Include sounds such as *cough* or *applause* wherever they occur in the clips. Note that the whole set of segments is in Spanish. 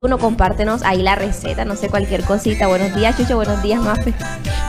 Uno compártenos ahí la receta, no sé, cualquier cosita. Buenos días, Chucho. Buenos días, Mafe.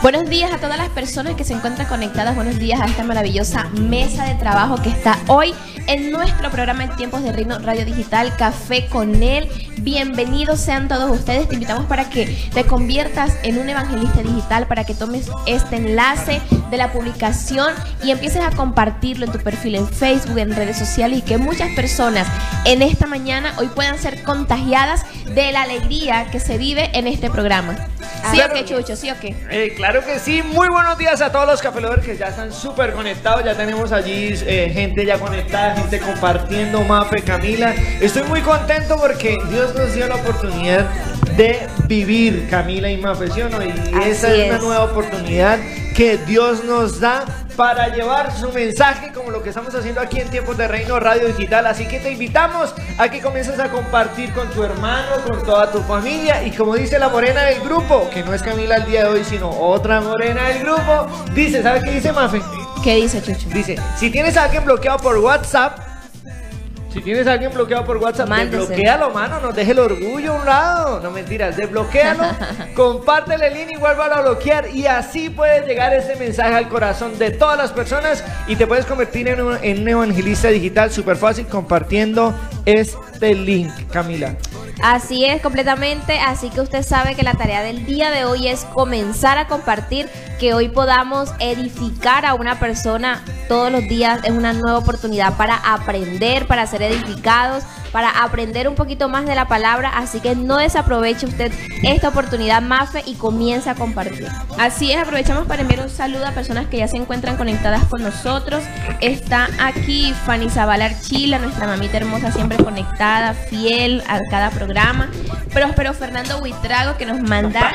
Buenos días a todas las personas que se encuentran conectadas. Buenos días a esta maravillosa mesa de trabajo que está hoy en nuestro programa en tiempos de Reino Radio Digital, Café con él. Bienvenidos sean todos ustedes. Te invitamos para que te conviertas en un evangelista digital, para que tomes este enlace de la publicación y empieces a compartirlo en tu perfil en Facebook, en redes sociales y que muchas personas en esta mañana hoy puedan ser contagiadas de la alegría que se vive en este programa. ¿Sí o qué, Chucho? ¿Sí o qué? Eh, claro que sí. Muy buenos días a todos los café que ya están súper conectados. Ya tenemos allí eh, gente ya conectada, gente compartiendo, Mafe, Camila. Estoy muy contento porque Dios nos dio la oportunidad de vivir, Camila y Mafe, ¿sí o no? Y esa es una nueva oportunidad que Dios nos da para llevar su mensaje como lo que estamos haciendo aquí en Tiempos de Reino Radio Digital. Así que te invitamos a que comiences a compartir con tu hermano, con toda tu familia y como dice la morena del grupo, que no es Camila el día de hoy, sino otra morena del grupo, dice, ¿sabes qué dice Mafe? ¿Qué dice Chucho? Dice, si tienes a alguien bloqueado por WhatsApp, si tienes a alguien bloqueado por WhatsApp, desbloquealo, mano. No deje el orgullo a un lado. No mentiras, desbloquealo. *laughs* compártele el link y vuélvalo a bloquear. Y así puedes llegar ese mensaje al corazón de todas las personas y te puedes convertir en un, en un evangelista digital súper fácil compartiendo este link, Camila. Así es, completamente. Así que usted sabe que la tarea del día de hoy es comenzar a compartir, que hoy podamos edificar a una persona todos los días. Es una nueva oportunidad para aprender, para ser edificados, para aprender un poquito más de la palabra. Así que no desaproveche usted esta oportunidad, Mafe, y comience a compartir. Así es, aprovechamos para enviar un saludo a personas que ya se encuentran conectadas con nosotros. Está aquí Fanny Zabal Archila, nuestra mamita hermosa, siempre conectada, fiel a cada programa programa. Próspero Fernando Huitrago que nos manda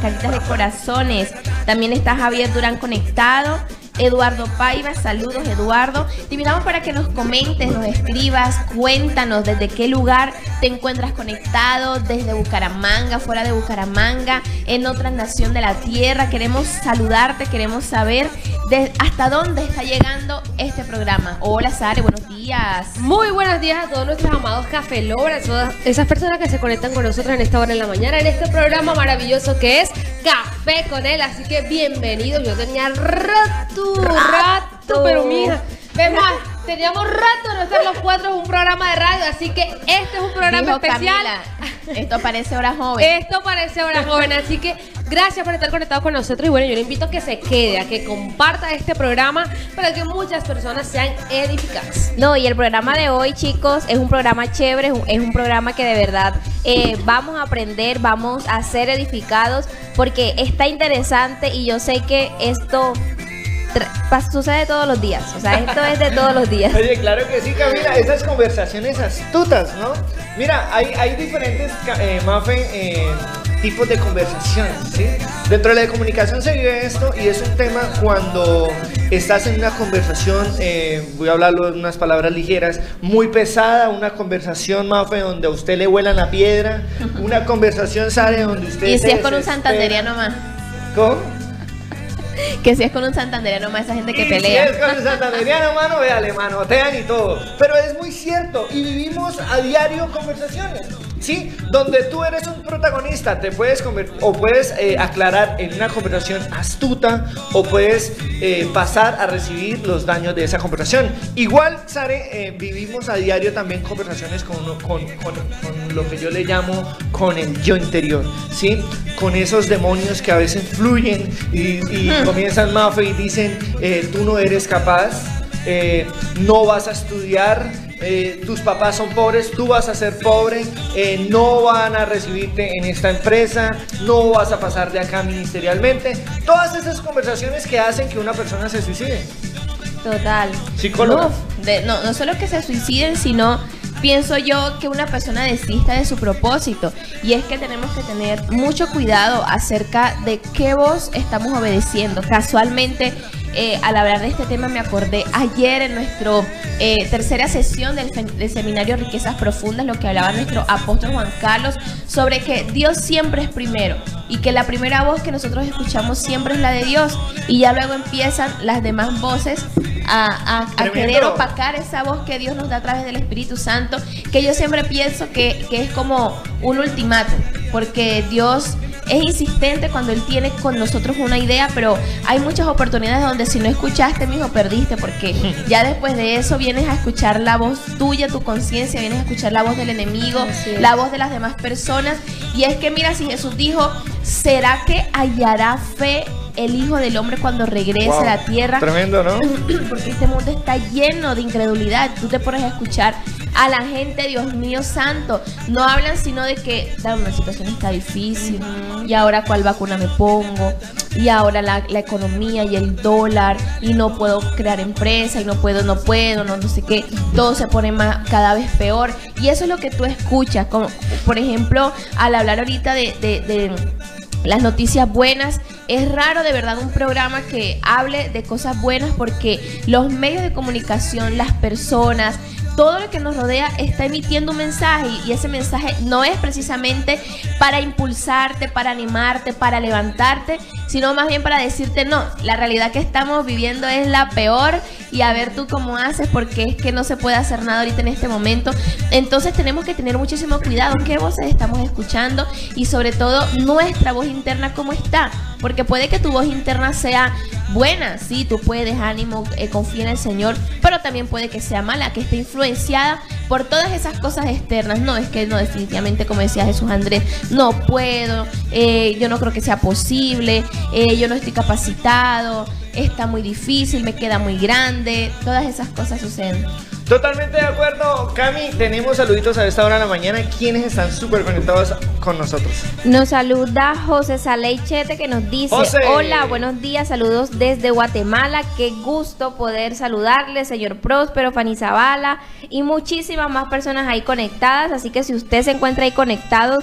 caritas de corazones. También está Javier Durán conectado. Eduardo Paiva, saludos Eduardo. Te invitamos para que nos comentes, nos escribas, cuéntanos desde qué lugar te encuentras conectado, desde Bucaramanga, fuera de Bucaramanga, en otra nación de la tierra. Queremos saludarte, queremos saber de hasta dónde está llegando este programa. Hola Sare, buenos días. Muy buenos días a todos nuestros amados café lovers, todas esas personas que se conectan con nosotros en esta hora en la mañana, en este programa maravilloso que es Café con él. Así que bienvenidos. Yo tenía rato rato, pero mira, vemos, teníamos rato de no estar los cuatro en un programa de radio, así que este es un programa especial. esto parece hora joven. Esto parece hora joven, así que gracias por estar conectados con nosotros y bueno, yo le invito a que se quede, a que comparta este programa para que muchas personas sean edificadas. No, y el programa de hoy, chicos, es un programa chévere, es un, programa que de verdad eh, vamos a aprender, vamos a ser edificados porque está interesante y yo sé que esto sucede todos los días. O sea, esto es de todos los días. *laughs* Oye, claro que sí, Camila. Esas conversaciones astutas, ¿no? Mira, hay, hay diferentes, eh, Mafe, eh, tipos de conversaciones, ¿sí? Dentro de la comunicación se vive esto y es un tema cuando estás en una conversación, eh, voy a hablarlo en unas palabras ligeras, muy pesada, una conversación, Mafe, donde a usted le vuelan la piedra, una conversación, sale donde usted... Y si es con un santanderiano más. ¿Cómo? que si es con un santanderiano más esa gente que pelea. Si es con un santanderiano, mano, véale, manotean y todo. Pero es muy cierto y vivimos a diario conversaciones. ¿Sí? Donde tú eres un protagonista, te puedes o puedes eh, aclarar en una conversación astuta o puedes eh, pasar a recibir los daños de esa conversación. Igual, Sare, eh, vivimos a diario también conversaciones con, con, con, lo que yo le llamo con el yo interior, ¿sí? Con esos demonios que a veces fluyen y, y hmm. comienzan mafe y dicen, tú no eres capaz, no vas a estudiar, eh, tus papás son pobres, tú vas a ser pobre, eh, no van a recibirte en esta empresa, no vas a pasar de acá ministerialmente. Todas esas conversaciones que hacen que una persona se suicide. Total. Psicólogo. No, no, solo que se suiciden, sino pienso yo que una persona desista de su propósito. Y es que tenemos que tener mucho cuidado acerca de qué voz estamos obedeciendo. Casualmente eh, al hablar de este tema me acordé ayer en nuestra eh, tercera sesión del, seminario Riquezas Profundas, lo que hablaba nuestro apóstol Juan Carlos, sobre que Dios siempre es primero y que la primera voz que nosotros escuchamos siempre es la de Dios. Y ya luego empiezan las demás voces a, a- a querer opacar esa voz que Dios nos da a través del Espíritu Santo, que yo siempre pienso que, que es como un ultimato, porque Dios es insistente cuando Él tiene con nosotros una idea, pero hay muchas oportunidades donde si no escuchaste, mijo, perdiste, porque *laughs* ya después de eso vienes a escuchar la voz tuya, tu conciencia, vienes a escuchar la voz del enemigo, la voz de las demás personas. Y es que mira, si Jesús dijo, ¿será que hallará fe el Hijo del Hombre cuando regrese Wow. a la tierra? Tremendo, ¿no? *clears throat* porque este mundo está lleno de incredulidad. Tú te pones a escuchar a la gente, Dios mío santo, no hablan sino de que "Dame, la situación está difícil y ahora cuál vacuna me pongo y ahora la, la economía y el dólar y no puedo crear empresa y no puedo, no puedo, no, no sé qué, todo se pone más cada vez peor y eso es lo que tú escuchas, como por ejemplo al hablar ahorita de- de- de las noticias buenas. Es raro de verdad un programa que hable de cosas buenas porque los medios de comunicación, las personas, todo lo que nos rodea está emitiendo un mensaje y ese mensaje no es precisamente para impulsarte, para animarte, para levantarte, sino más bien para decirte no, la realidad que estamos viviendo es la peor y a ver tú cómo haces porque es que no se puede hacer nada ahorita en este momento. Entonces tenemos que tener muchísimo cuidado qué voces estamos escuchando y sobre todo nuestra voz interna cómo está, porque puede que tu voz interna sea buena, sí, tú puedes, ánimo, eh, confía en el Señor, pero también puede que sea mala, que esté influenciada por todas esas cosas externas. No, es que no, definitivamente, como decía Jesús Andrés, no puedo, eh, yo no creo que sea posible, eh, yo no estoy capacitado, está muy difícil, me queda muy grande, todas esas cosas suceden. Totalmente de acuerdo, Cami. Tenemos saluditos a esta hora de la mañana. ¿Quiénes están súper conectados con nosotros? Nos saluda José Saley Chete que nos dice, José. hola, buenos días, saludos desde Guatemala, qué gusto poder saludarle, señor Próspero, Fanny Zavala y muchísimas más personas ahí conectadas, así que si usted se encuentra ahí conectado,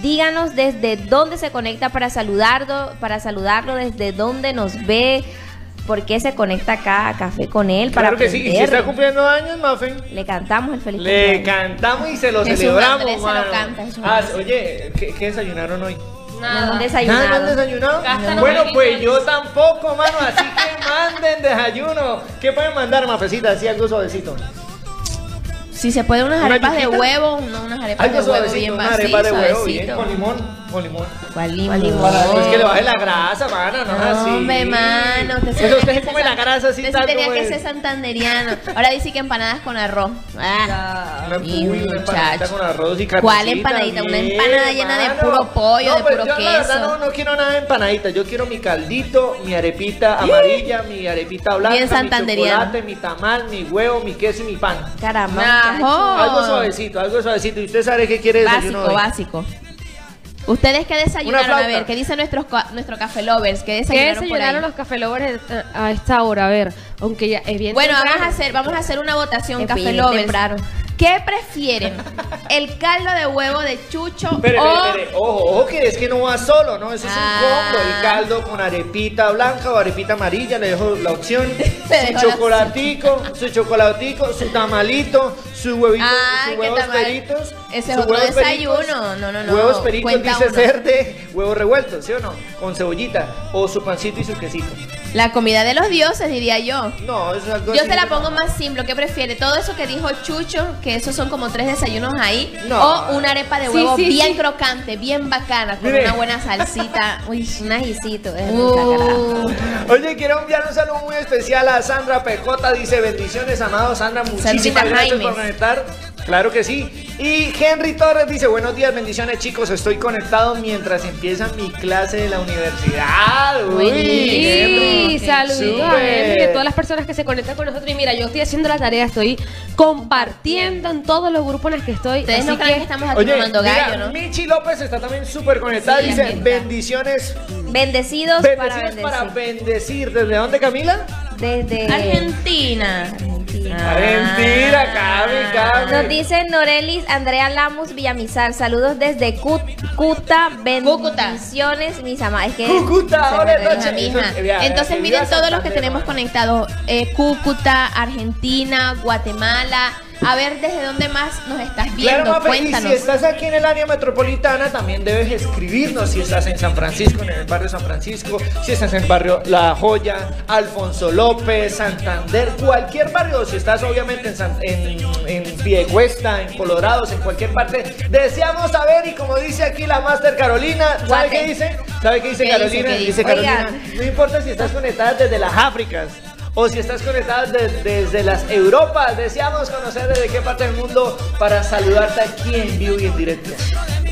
díganos desde dónde se conecta para saludarlo, para saludarlo, desde dónde nos ve, por qué se conecta acá a Café con él, para Claro que sí. Y si está cumpliendo años, Muffin. Le cantamos el feliz Le cumpleaños. cantamos y se lo Jesús celebramos, Andrés se lo mano. canta, Jesús Ah, Andrés. oye, ¿qué, qué desayunaron hoy? Nada. No, ¿Nada un desayunado. no han desayunado? Bueno, pues yo tampoco, mano. Así que manden desayuno. ¿Qué pueden mandar, mafecita? Así algo suavecito. Si se puede unas ¿Una arepas de yuquita? huevo, no, unas arepas Algo de huevo suavecito, bien una arepa de huevo bien suavecito. con limón. Con limón. ¿Cuál limón? Para que le baje la grasa, mano. No, es así. Hombre, mano, usted sí Eso usted que come la grasa así tal tenía que ser santanderiano. Ahora dice que empanadas con arroz. Ah, Una, y uy, una empanadita con arroz y ¿Cuál empanadita? Una empanada llena de puro pollo, No, de pues puro yo la verdad queso. no, no quiero nada de empanadita. Yo quiero mi caldito, mi arepita amarilla, mi arepita blanca, Bien mi chocolate, mi tamal, mi huevo, mi queso y mi pan. Caramba. Algo suavecito, algo suavecito. ¿Y usted sabe qué quiere desayuno Básico, hoy? básico. ¿Ustedes qué desayunaron? Una A ver, ¿qué dice nuestro, ca- nuestro café lovers? ¿Qué ¿Qué desayunaron, por desayunaron ahí? los café lovers a esta hora? A ver, aunque ya es bien Bueno, vamos a hacer, vamos a hacer una votación, café lovers. temprano. ¿Qué prefieren? ¿El caldo de huevo de chucho Espere, o espere. Ojo, ojo que es que no va solo, ¿no? Eso es Ah. un combo. El caldo con arepita blanca o arepita amarilla, le dejo la opción. *laughs* su la chocolatico, su chocolatico, su tamalito, su huevito, Ay, sus huevos peritos. Ese es otro desayuno. peritos, No, no, no. Huevos peritos Cuenta dice uno. huevos revueltos, ¿sí o no? Con cebollita. O su pancito y su quesito. La comida de los dioses, diría yo? No, eso es algo Yo te la pongo más simple. ¿Qué prefiere? Todo eso que dijo Chucho, que esos son como tres desayunos ahí. No. O una arepa de huevo sí, bien sí. crocante, bien bacana, con Mire. una buena salsita. *laughs* Uy, Un ajicito. Es Uh. Oye, quiero enviar un saludo muy especial a Sandra PJ. Dice bendiciones, amado Sandra. Muchísimas Sandrita gracias Jaimes. por conectar. Claro que sí. Y Henry Torres dice, buenos días, bendiciones chicos. Estoy conectado mientras empieza mi clase de la universidad. Uy. Henry. Saludos a. Henry y a todas las personas que se conectan con nosotros. Y mira, yo estoy haciendo la tarea, estoy compartiendo en todos los grupos en los que estoy. Ustedes así no creen que que estamos aquí Oye, tomando mira, gallo, ¿no? Michi López está también súper conectada. Sí, dice, bendiciones. Bendecidos, para Bendecidos bendecir. para bendecir. ¿Desde dónde, Camila? Desde Argentina. Argentina. Cami, Cami. Nos dice Norelis Andrea Lamus Villamizar. Saludos desde Cut- Cuta. Bendiciones, mis amadas. Es que Cúcuta, hola. Entonces, miren todos los que tenemos conectados: eh, Cúcuta, Argentina, Guatemala. A ver, ¿desde dónde más nos estás Claro, viendo? Mafe, y Cuéntanos. si estás aquí en el área metropolitana, también debes escribirnos si estás en San Francisco, en el barrio San Francisco, si estás en el barrio La Joya, Alfonso López, Santander, cualquier barrio, si estás obviamente en, San- en, en Piedecuesta, en Colorados, en cualquier parte, deseamos saber y como dice aquí la Master Carolina, ¿sabe Guate. qué dice? ¿Sabe qué dice ¿Qué dice? Carolina? ¿Qué Dice dice? Carolina, Oigan. no importa si estás conectada desde las Áfricas o si estás conectada de- desde las Europas, deseamos conocer desde qué parte del mundo para saludarte aquí en vivo y en directo.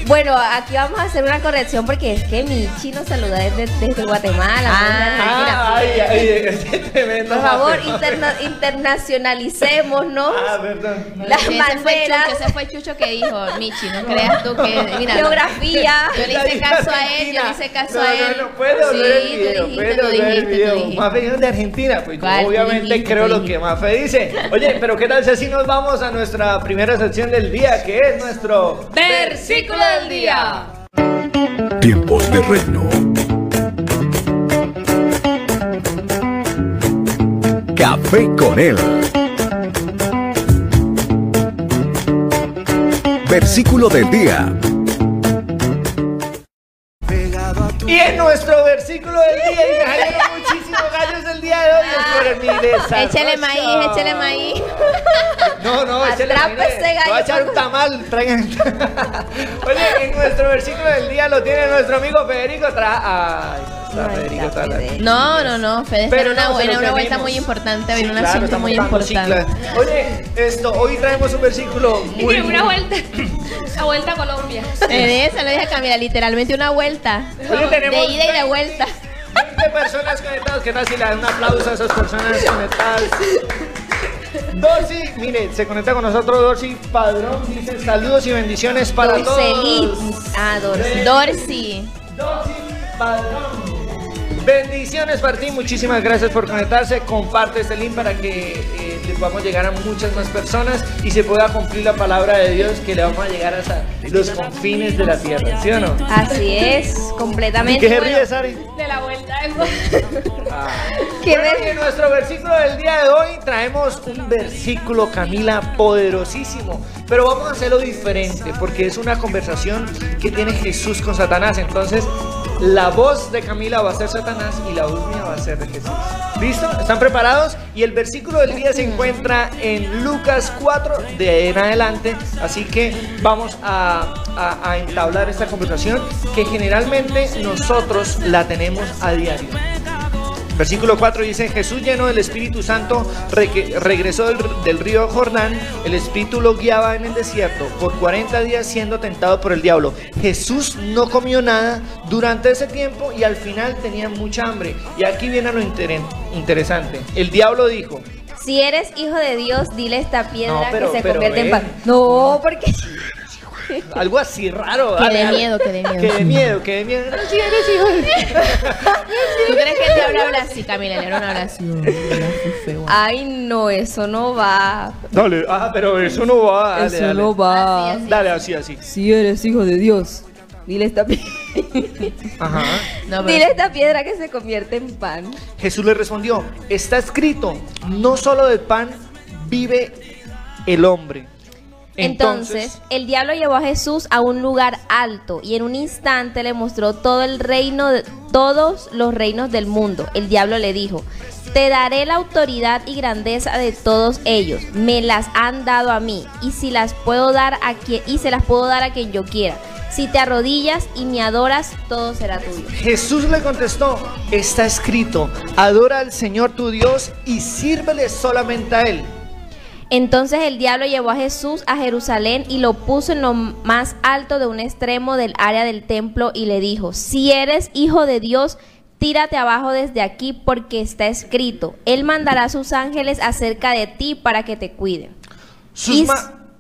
Bueno, aquí vamos a hacer una corrección porque es que Michi nos saluda desde, desde Guatemala. Ah. Ah, ay, ay, qué tremendo. Por favor, interna- internacionalicemos, ¿no? Ah, perdón. Las Ese fue banderas. Chucho, ese fue Chucho que dijo, Michi, no creas tú que... Mira, Geografía. Yo le hice caso a él, yo le hice caso a él. No, no, no, puedo Sí, ver el video, dijiste, puedo tú ver el dijiste, tú video. dijiste. Mafe viene de Argentina, pues yo obviamente dijiste, creo lo que dijiste. Mafe dice. Oye, pero ¿qué tal si así nos vamos a nuestra primera sección del día, que es nuestro Versículo del día. Tiempos de reino. Café con él. Versículo del día. Desarrollo. Échale maíz, échale maíz. No, no, échale Atrape maíz. Voy a echar un tamal, traigan. *laughs* Oye, en nuestro versículo del día lo tiene nuestro amigo Federico Tra... Ay, Federico. No, no, no, Fede, Pero una, no, una vuelta muy importante, Sí, viene un claro, muy importante. cicla. Oye, esto, hoy traemos un versículo *laughs* muy... una vuelta. Una vuelta a Colombia. Eh, Esa lo dije a Camila, literalmente una vuelta. Oye, tenemos De ida y de vuelta. 20 personas conectadas. ¿Qué tal si le dan un aplauso a esas personas conectadas? Dorcy, mire, se conecta con nosotros Dorcy Padrón. Dice saludos y bendiciones para todos. Ah. Dorsey. Dorcy Padrón. Bendiciones para ti, muchísimas gracias por conectarse. Comparte este link para que le podamos llegar a muchas más personas y se pueda cumplir la palabra de Dios que le vamos a llegar hasta los confines de la tierra, ¿sí o no? Así es, ¿Y completamente. qué se Bueno, ríe, Sari? De la vuelta. ¿Qué Bueno, ver- y en nuestro versículo del día de hoy traemos un versículo, Camila, poderosísimo. Pero vamos a hacerlo diferente porque es una conversación que tiene Jesús con Satanás. Entonces, la voz de Camila va a ser Satanás y la voz mía va a ser de Jesús. ¿Listo? ¿Están preparados? Y el versículo del día se encuentra en Lucas 4 de ahí en adelante. Así que vamos a, entablar esta conversación que generalmente nosotros la tenemos a diario. Versículo 4 dice, Jesús lleno del Espíritu Santo re- regresó del, del río Jordán, el Espíritu lo guiaba en el desierto por 40 días siendo tentado por el diablo. Jesús no comió nada durante ese tiempo y al final tenía mucha hambre. Y aquí viene lo inter- interesante. El diablo dijo, Si eres hijo de Dios, dile esta piedra No, pero- que se convierte en pan. No, porque *laughs* *laughs* algo así raro. Que de miedo, que de miedo. Que de miedo, que de miedo. *laughs* No, si eres hijo de- *laughs* ¿Tú crees que el diablo habla así, Camila? No habla así. ay no, eso no va. Dale, ah, pero eso no va. Dale, eso dale. no va. Así, así. Dale, así, así. Si eres hijo de Dios, dile esta piedra. Ajá. No, pero- Dile esta piedra que se convierte en pan. Jesús le respondió, está escrito, no solo del pan vive el hombre. Entonces, el diablo llevó a Jesús a un lugar alto y en un instante le mostró todo el reino, de, todos los reinos del mundo. El diablo le dijo, te daré la autoridad y grandeza de todos ellos. Me las han dado a mí y si las puedo dar a quien y se las puedo dar a quien yo quiera. Si te arrodillas y me adoras, todo será tuyo. Jesús le contestó, está escrito, adora al Señor tu Dios y sírvele solamente a Él. Entonces el diablo llevó a Jesús a Jerusalén y lo puso en lo más alto de un extremo del área del templo y le dijo, si eres hijo de Dios, tírate abajo desde aquí porque está escrito, Él mandará a sus ángeles acerca de ti para que te cuiden. Sus y,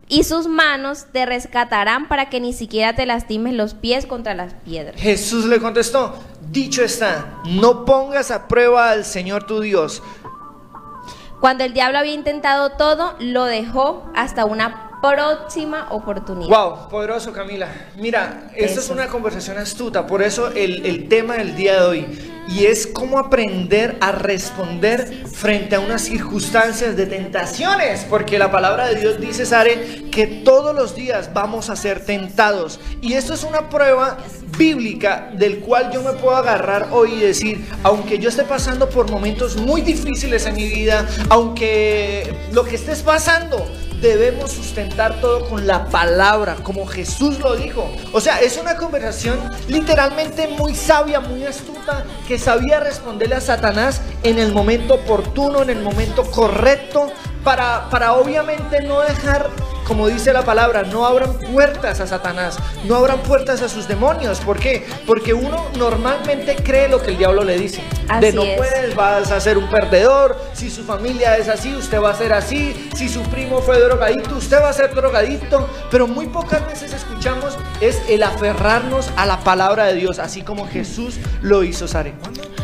y sus manos te rescatarán para que ni siquiera te lastimes los pies contra las piedras. Jesús le contestó, dicho está, no pongas a prueba al Señor tu Dios. Cuando el diablo había intentado todo, lo dejó hasta una próxima oportunidad. Wow, poderoso Camila. Mira, esta es una conversación astuta, por eso el, el tema del día de hoy. y es cómo aprender a responder frente a unas circunstancias de tentaciones, porque la palabra de Dios dice, Sare, que todos los días vamos a ser tentados. Y esto es una prueba bíblica del cual yo me puedo agarrar hoy y decir, aunque yo esté pasando por momentos muy difíciles en mi vida, aunque lo que estés pasando, debemos sustentar todo con la palabra, como Jesús lo dijo. O sea, es una conversación literalmente muy sabia, muy astuta, que sabía responderle a Satanás en el momento oportuno, en el momento correcto, para, para obviamente no dejar como dice la palabra, no abran puertas a Satanás, no abran puertas a sus demonios. ¿Por qué? Porque uno normalmente cree lo que el diablo le dice. de no puedes, vas a ser un perdedor. Si su familia es así, usted va a ser así. Si su primo fue drogadito, usted va a ser drogadito. Pero muy pocas veces escuchamos es el aferrarnos a la palabra de Dios, así como Jesús lo hizo, Sare.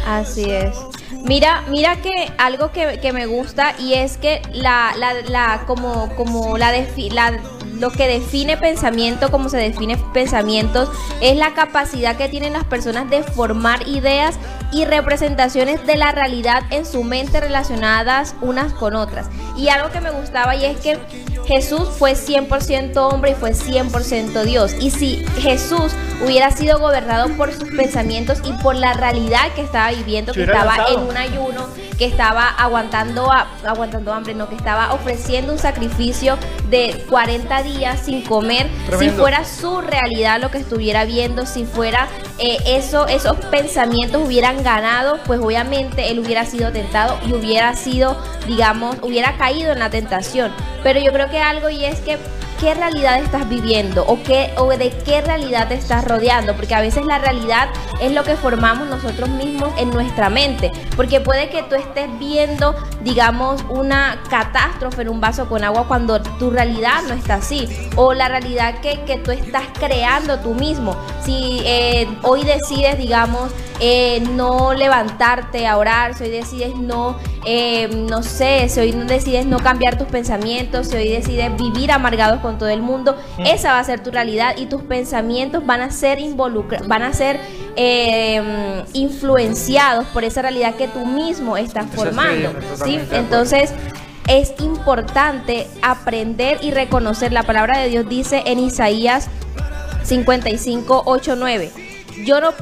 Así es. Mira, mira que algo que, me gusta y es que la, la, la como, como la, la lo que define pensamiento, como se define pensamientos, es la capacidad que tienen las personas de formar ideas y representaciones de la realidad en su mente relacionadas unas con otras. Y algo que me gustaba y es que Jesús fue 100% hombre y fue 100% Dios. Y si Jesús hubiera sido gobernado por sus pensamientos y por la realidad que estaba viviendo, que estaba en un ayuno, que estaba aguantando, aguantando hambre, no, que estaba ofreciendo un sacrificio de 40 días sin comer, si fuera su realidad lo que estuviera viendo, si fuera eh, eso, esos pensamientos hubieran ganado, pues obviamente él hubiera sido tentado y hubiera sido, digamos, hubiera caído en la tentación. Pero yo creo que algo y es que qué realidad estás viviendo o, qué, o de qué realidad te estás rodeando, porque a veces la realidad es lo que formamos nosotros mismos en nuestra mente, porque puede que tú estés viendo, digamos, una catástrofe en un vaso con agua cuando tu realidad no está así, o la realidad que, que tú estás creando tú mismo. Si eh, hoy decides, digamos, eh, no levantarte a orar, si hoy decides no, eh, no sé, si hoy decides no cambiar tus pensamientos, si hoy decides vivir amargados con todo el mundo, mm. esa va a ser tu realidad y tus pensamientos van a ser involucrados, van a ser eh, influenciados por esa realidad que tú mismo estás formando. ¿sí? Entonces, es importante aprender y reconocer. La palabra de Dios dice en Isaías 55, 8, 9 yo no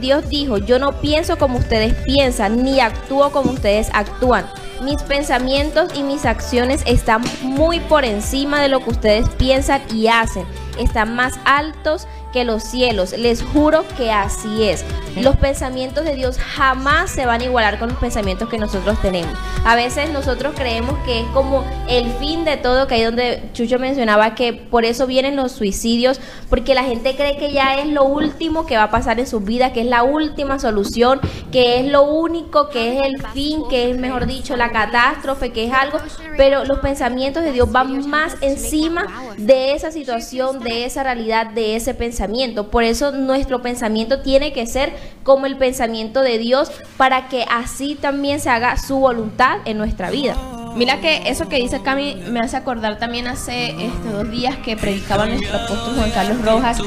Dios dijo, yo no pienso como ustedes piensan, ni actúo como ustedes actúan. Mis pensamientos y mis acciones están muy por encima de lo que ustedes piensan y hacen. Están más altos que los cielos. Les juro que así es. Los pensamientos de Dios jamás se van a igualar con los pensamientos que nosotros tenemos. A veces nosotros creemos que es como el fin de todo, que ahí donde Chucho mencionaba que por eso vienen los suicidios, porque la gente cree que ya es lo último que va a pasar en su vida, que es la última solución, que es lo único, que es el fin, que es, mejor dicho, la catástrofe, que es algo, pero los pensamientos de Dios van más encima de esa situación, de esa realidad, de ese pensamiento por eso nuestro pensamiento tiene que ser como el pensamiento de Dios para que así también se haga su voluntad en nuestra vida. Mira que eso que dice Cami me hace acordar también hace estos dos días que predicaba nuestro apóstol Juan Carlos Rojas.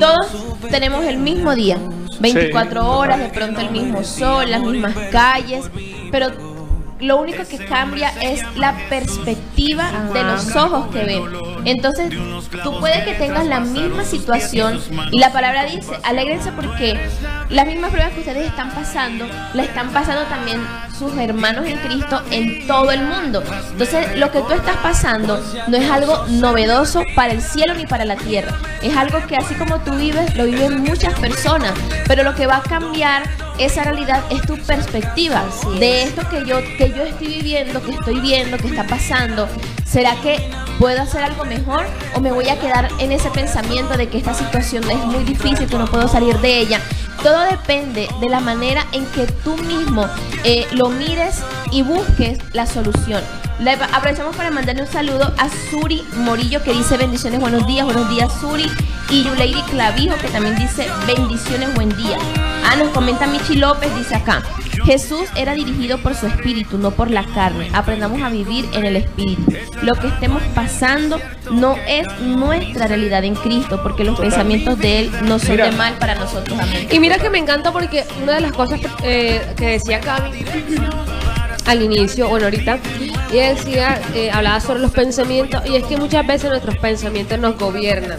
Todos tenemos el mismo día, 24 horas, de pronto el mismo sol, las mismas calles, pero lo único que cambia es la perspectiva de los ojos que ven. Entonces, tú puedes que tengas la misma situación y la palabra dice, alégrense porque las mismas pruebas que ustedes están pasando, la están pasando también sus hermanos en Cristo en todo el mundo. Entonces, lo que tú estás pasando no es algo novedoso para el cielo ni para la tierra. Es algo que así como tú vives, lo viven muchas personas. Pero lo que va a cambiar esa realidad es tu perspectiva de esto que yo, que yo estoy viviendo, que estoy viendo, que está pasando. ¿Será que puedo hacer algo mejor o me voy a quedar en ese pensamiento de que esta situación es muy difícil, que no puedo salir de ella? Todo depende de la manera en que tú mismo eh, lo mires y busques la solución. Le aprovechamos para mandarle un saludo a Suri Morillo que dice bendiciones, buenos días, buenos días Suri. Y Yuleiri Clavijo que también dice bendiciones, buen día. Ah, nos comenta Michi López, dice acá. Jesús era dirigido por su espíritu, no por la carne. Aprendamos a vivir en el espíritu. Lo que estemos pasando no es nuestra realidad en Cristo, porque los pensamientos de Él no son Mira. de mal para nosotros. Amén. Y mira que me encanta porque una de las cosas que, eh, que decía Cami al inicio, bueno, ahorita, y decía, eh, hablaba sobre los pensamientos, y es que muchas veces nuestros pensamientos nos gobiernan.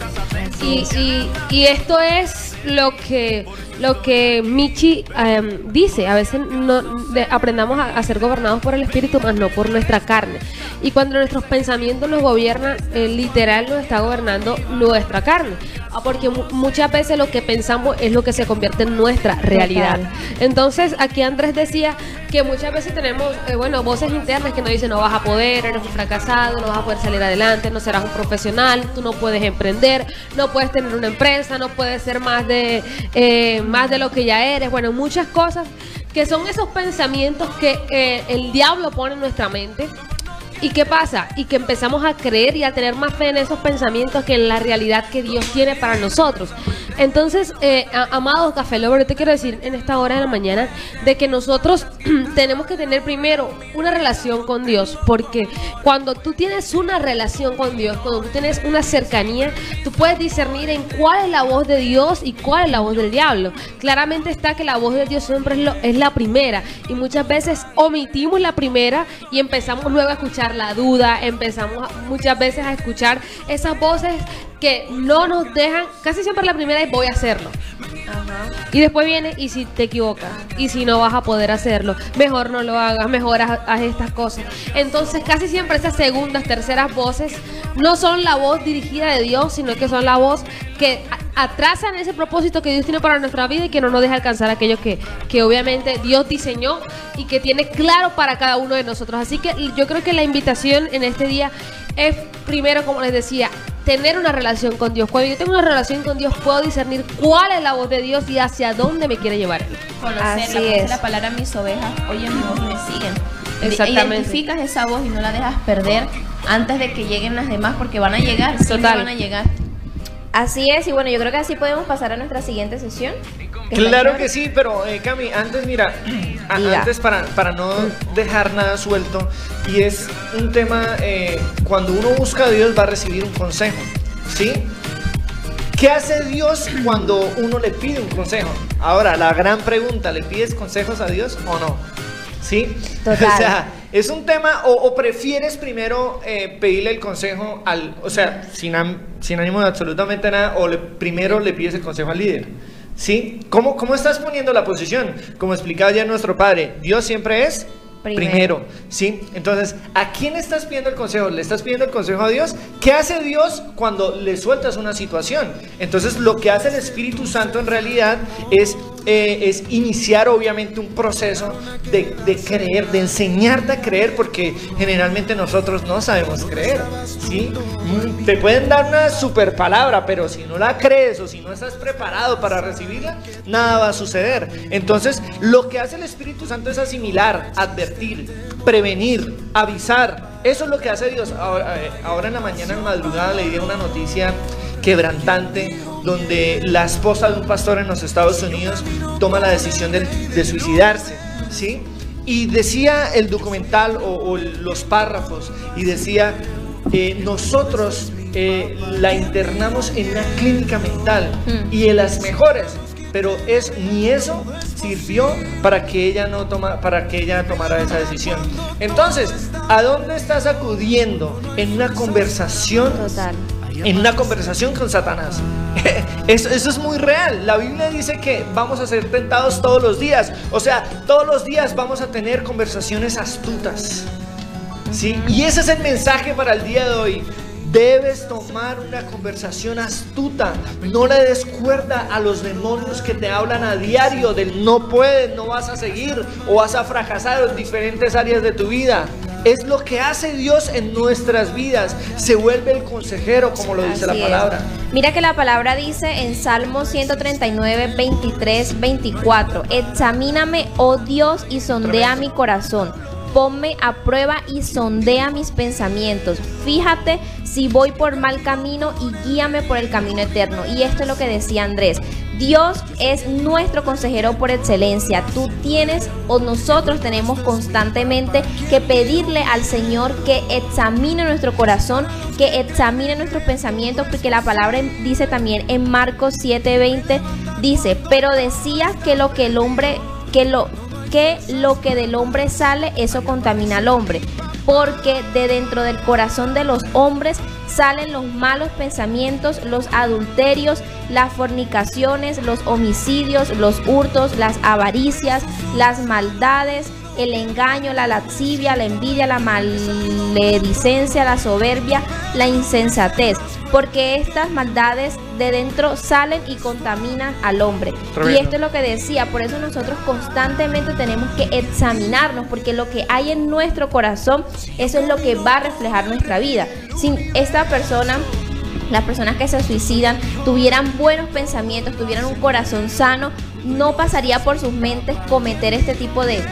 Y, y- y esto es lo que lo que Michi em, dice, a veces no de- aprendamos a, a ser gobernados por el espíritu, más no por nuestra carne. Y cuando nuestros pensamientos nos gobiernan, eh, literal nos está gobernando nuestra carne. Ah, Porque mu- muchas veces lo que pensamos es lo que se convierte en nuestra realidad. Entonces, aquí Andrés decía que muchas veces tenemos, eh, bueno, voces internas que nos dicen no vas a poder, eres un fracasado, no vas a poder salir adelante, no serás un profesional, tú no puedes emprender, no puedes tener una empresa, no puedes ser más de, eh, más de lo que ya eres. Bueno, muchas cosas que son esos pensamientos que eh, el diablo pone en nuestra mente. ¿Y qué pasa? Y que empezamos a creer y a tener más fe en esos pensamientos que en la realidad que Dios tiene para nosotros. Entonces, eh, amados Café Lover, te quiero decir en esta hora de la mañana de que nosotros *clears throat* tenemos que tener primero una relación con Dios, porque cuando tú tienes una relación con Dios, cuando tú tienes una cercanía, tú puedes discernir en cuál es la voz de Dios y cuál es la voz del diablo. Claramente está que la voz de Dios siempre es, lo- es la primera y muchas veces omitimos la primera y empezamos luego a escuchar la duda, empezamos muchas veces a escuchar esas voces que no nos dejan, casi siempre la primera voy a hacerlo. Y después viene, y si te equivocas, y si no vas a poder hacerlo, mejor no lo hagas, mejor haz, haz estas cosas. Entonces, casi siempre esas segundas, terceras voces no son la voz dirigida de Dios, sino que son la voz que atrasan ese propósito que Dios tiene para nuestra vida y que no nos deja alcanzar aquello que, que obviamente Dios diseñó y que tiene claro para cada uno de nosotros. Así que yo creo que la invitación en este día es primero, como les decía, tener una relación con Dios. Cuando yo tengo una relación con Dios, puedo discernir cuál es la voz de Dios y hacia dónde me quiere llevar. Él. Conocerla, Así es. la palabra mis ovejas, oyen mi voz y me siguen. Exactamente. Identificas esa voz y no la dejas perder antes de que lleguen las demás porque van a llegar, siempre Total. van a llegar. Así es, y bueno, yo creo que así podemos pasar a nuestra siguiente sesión. Que Claro que sí, pero eh, Cami, antes mira, *clears throat* a- antes para, para no dejar nada suelto, y es un tema, eh, cuando uno busca a Dios va a recibir un consejo, ¿sí? ¿Qué hace Dios cuando uno le pide un consejo? Ahora, la gran pregunta, ¿le pides consejos a Dios o no? ¿Sí? *laughs* Total. O sea, es un tema, o, o prefieres primero eh, pedirle el consejo al, o sea, sin ánimo de absolutamente nada, o le- primero le pides el consejo al líder. ¿Sí? ¿Cómo, ¿Cómo estás poniendo la posición? Como explicaba ya nuestro padre, Dios siempre es Primero. primero. ¿Sí? Entonces, ¿a quién estás pidiendo el consejo? ¿Le estás pidiendo el consejo a Dios? ¿Qué hace Dios cuando le sueltas una situación? Entonces, lo que hace el Espíritu Santo en realidad es, eh, es iniciar obviamente un proceso de, creer, de enseñarte a creer, porque generalmente nosotros no sabemos creer. ¿Sí? Mm, Te pueden dar una super palabra, pero si no la crees o si no estás preparado para recibirla, nada va a suceder. Entonces, lo que hace el Espíritu Santo es asimilar, advertir, prevenir, avisar. Eso es lo que hace Dios. Ahora, eh, en la mañana, en madrugada, leí una noticia quebrantante donde la esposa de un pastor en los Estados Unidos toma la decisión de, de suicidarse, ¿sí? Y decía el documental o, o los párrafos, y decía, eh, nosotros eh, la internamos en una clínica mental y en las mejores, pero es ni eso sirvió para que ella no toma, para que ella tomara esa decisión. Entonces, ¿a dónde estás acudiendo en una conversación? Total. En una conversación con Satanás. *laughs* Eso, eso es muy real. La Biblia dice que vamos a ser tentados todos los días. O sea, todos los días vamos a tener conversaciones astutas. ¿Sí? Y ese es el mensaje para el día de hoy. Debes tomar una conversación astuta. No le des cuerda a los demonios que te hablan a diario del no puedes, no vas a seguir o vas a fracasar en diferentes áreas de tu vida. Es lo que hace Dios en nuestras vidas. Se vuelve el consejero, como lo dice Así la es. palabra. Mira que la palabra dice en Salmo 139, 23, 24, examíname, oh Dios, y sondea Tremendo. mi corazón. Ponme a prueba y sondea mis pensamientos. Fíjate si voy por mal camino y guíame por el camino eterno. Y esto es lo que decía Andrés. Dios es nuestro consejero por excelencia. Tú tienes o nosotros tenemos constantemente que pedirle al Señor que examine nuestro corazón, que examine nuestros pensamientos, porque la palabra dice también en Marcos 7:20 dice, "Pero decía que lo que el hombre que lo que lo que del hombre sale, eso contamina al hombre, porque de dentro del corazón de los hombres salen los malos pensamientos, los adulterios, las fornicaciones, los homicidios, los hurtos, las avaricias, las maldades, el engaño, la lascivia, la envidia, la maledicencia, la soberbia, la insensatez, porque estas maldades de dentro salen y contaminan al hombre. Y esto es lo que decía, por eso nosotros constantemente tenemos que examinarnos, porque lo que hay en nuestro corazón, eso es lo que va a reflejar nuestra vida. Sin esta persona las personas que se suicidan tuvieran buenos pensamientos, tuvieran un corazón sano, no pasaría por sus mentes cometer este tipo de,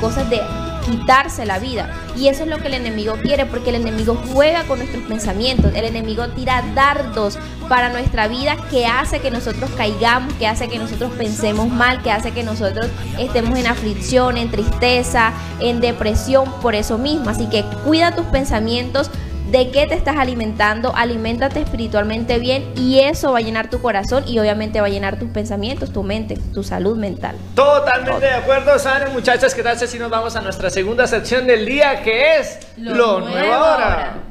cosas de quitarse la vida. Y eso es lo que el enemigo quiere, porque el enemigo juega con nuestros pensamientos, el enemigo tira dardos para nuestra vida que hace que nosotros caigamos, que hace que nosotros pensemos mal, que hace que nosotros estemos en aflicción, en tristeza, en depresión por eso mismo. Así que cuida tus pensamientos, de qué te estás alimentando, aliméntate espiritualmente bien y eso va a llenar tu corazón y obviamente va a llenar tus pensamientos, tu mente, tu salud mental. Totalmente de acuerdo, Saben muchachas, ¿qué tal si nos vamos a nuestra segunda sección del día que es Lo, nuevo ahora.